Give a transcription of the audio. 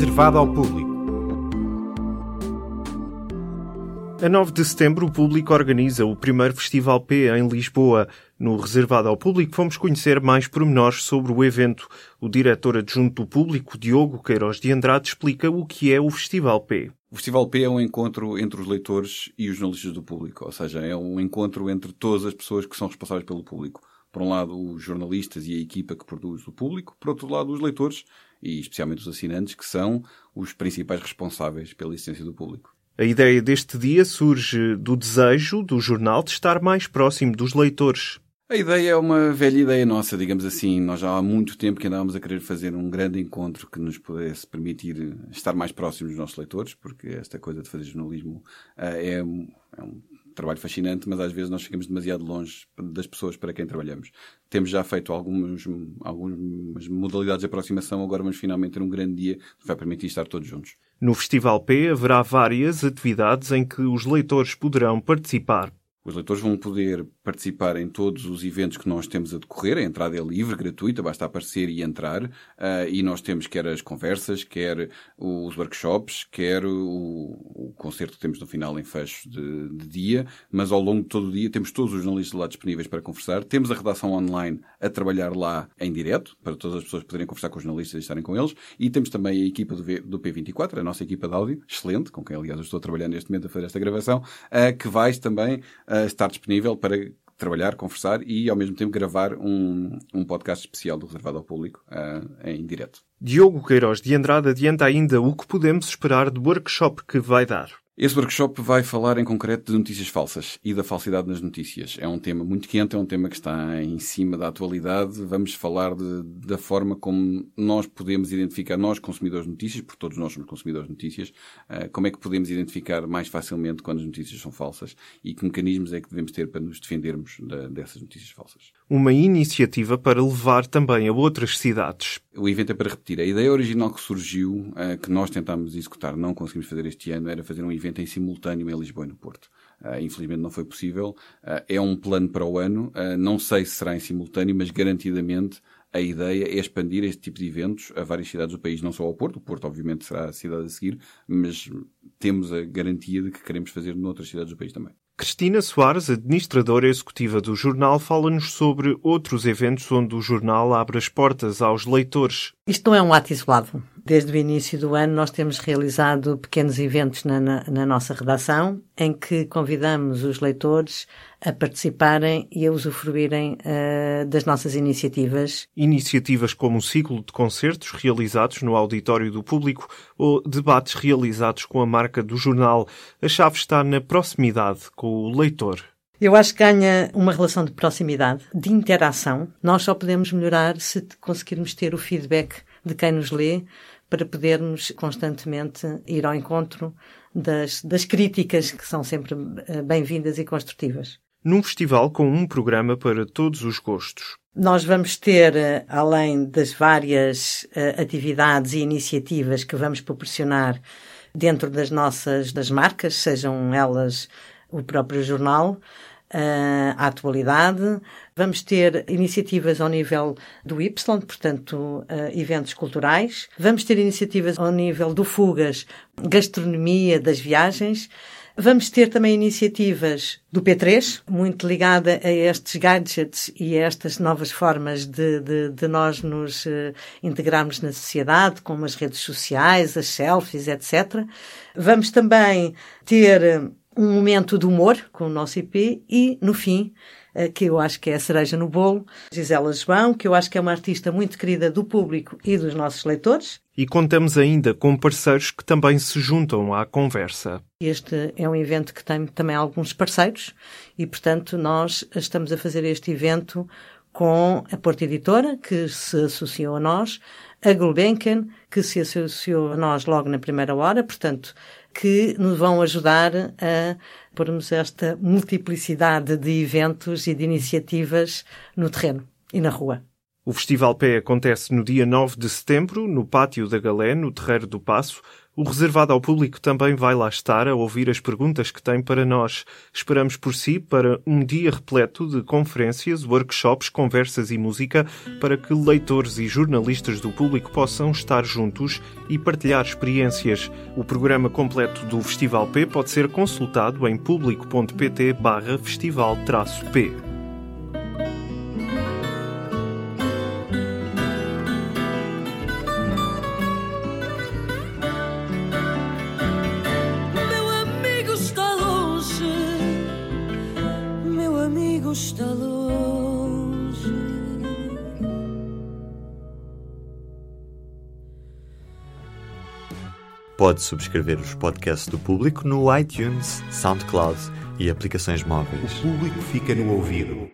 reservado ao público. A 9 de setembro, o público organiza o primeiro Festival P em Lisboa. No reservado ao público, fomos conhecer mais pormenores sobre o evento. O diretor adjunto do público, Diogo Queiroz de Andrade, explica o que é o Festival P. O Festival P é um encontro entre os leitores e os jornalistas do público, ou seja, é um encontro entre todas as pessoas que são responsáveis pelo público. Por um lado, os jornalistas e a equipa que produz o público, por outro lado, os leitores e especialmente os assinantes, que são os principais responsáveis pela existência do público. A ideia deste dia surge do desejo do jornal de estar mais próximo dos leitores. A ideia é uma velha ideia nossa, digamos assim. Nós já há muito tempo que andávamos a querer fazer um grande encontro que nos pudesse permitir estar mais próximos dos nossos leitores, porque esta coisa de fazer jornalismo uh, é, é um trabalho fascinante, mas às vezes nós ficamos demasiado longe das pessoas para quem trabalhamos. Temos já feito algumas, algumas modalidades de aproximação, agora vamos finalmente ter um grande dia que vai permitir estar todos juntos. No Festival P haverá várias atividades em que os leitores poderão participar. Os leitores vão poder participar em todos os eventos que nós temos a decorrer. A entrada é livre, gratuita, basta aparecer e entrar. Uh, e nós temos quer as conversas, quer os workshops, quer o, o concerto que temos no final em fecho de, de, dia. Mas ao longo de todo o dia temos todos os jornalistas lá disponíveis para conversar. Temos a redação online a trabalhar lá em direto, para todas as pessoas poderem conversar com os jornalistas e estarem com eles. E temos também a equipa do, v, do P24, a nossa equipa de áudio, excelente, com quem aliás eu estou a trabalhar neste momento a fazer esta gravação, uh, que vais também uh, estar disponível para trabalhar, conversar e ao mesmo tempo gravar um, um podcast especial do Reservado ao Público uh, em direto. Diogo Queiroz de Andrade adianta ainda o que podemos esperar do workshop que vai dar. Esse workshop vai falar em concreto de notícias falsas e da falsidade nas notícias. É um tema muito quente, é um tema que está em cima da atualidade. Vamos falar de, da forma como nós podemos identificar, nós consumidores de notícias, porque todos nós somos consumidores de notícias, uh, como é que podemos identificar mais facilmente quando as notícias são falsas e que mecanismos é que devemos ter para nos defendermos dessas notícias falsas. Uma iniciativa para levar também a outras cidades. O evento é para repetir. A ideia original que surgiu, uh, que nós tentámos executar, não conseguimos fazer este ano, era fazer um evento em simultâneo em Lisboa e no Porto. Uh, infelizmente não foi possível. Uh, é um plano para o ano. Não sei se será em simultâneo, mas garantidamente a ideia é expandir este tipo de eventos a várias cidades do país, não só ao Porto. O Porto, obviamente, será a cidade a seguir, mas temos a garantia de que queremos fazer noutras cidades do país também. Cristina Soares, administradora executiva do jornal, fala-nos sobre outros eventos onde o jornal abre as portas aos leitores. Isto não é um ato isolado. Desde o início do ano, nós temos realizado pequenos eventos na, na, na nossa redação, em que convidamos os leitores a participarem e a usufruírem uh, das nossas iniciativas. Iniciativas como um ciclo de concertos realizados no auditório do público ou debates realizados com a marca do jornal. A chave está na proximidade com o leitor. Eu acho que ganha uma relação de proximidade, de interação. Nós só podemos melhorar se conseguirmos ter o feedback de quem nos lê para podermos constantemente ir ao encontro das, das críticas que são sempre eh, bem-vindas e construtivas. Num festival com um programa para todos os gostos. Nós vamos ter, eh, além das várias uh, atividades e iniciativas que vamos proporcionar dentro das nossas das marcas, sejam elas o próprio jornal, à atualidade. Vamos ter iniciativas ao nível do Y, portanto, uh, eventos culturais. Vamos ter iniciativas ao nível do Fugas, gastronomia das viagens. Vamos ter também iniciativas do P3, muito ligada a estes gadgets e a estas novas formas de, de, de nós nos uh, integrarmos na sociedade, como as redes sociais, as selfies, etc. Vamos também ter um momento de humor com o nosso IP e, no fim, eh, que eu acho que é a cereja no bolo, Gisela João, que eu acho que é uma artista muito querida do público e dos nossos leitores. E contamos ainda com parceiros que também se juntam à conversa. Este é um evento que tem também alguns parceiros e, portanto, nós estamos a fazer este evento com a Porta Editora, que se associou a nós, a Gulbenkian, que se associou a nós logo na primeira hora, portanto, que nos vão ajudar a pormos esta multiplicidade de eventos e de iniciativas no terreno e na rua. O Festival Pé acontece no dia 9 de setembro, no Pátio da Galé, no Terreiro do Passo. O reservado ao público também vai lá estar a ouvir as perguntas que tem para nós. Esperamos por si para um dia repleto de conferências, workshops, conversas e música para que leitores e jornalistas do público possam estar juntos e partilhar experiências. O programa completo do Festival P pode ser consultado em público.pt Pode subscrever os podcasts do público no iTunes, SoundCloud e aplicações móveis. O público fica no ouvido.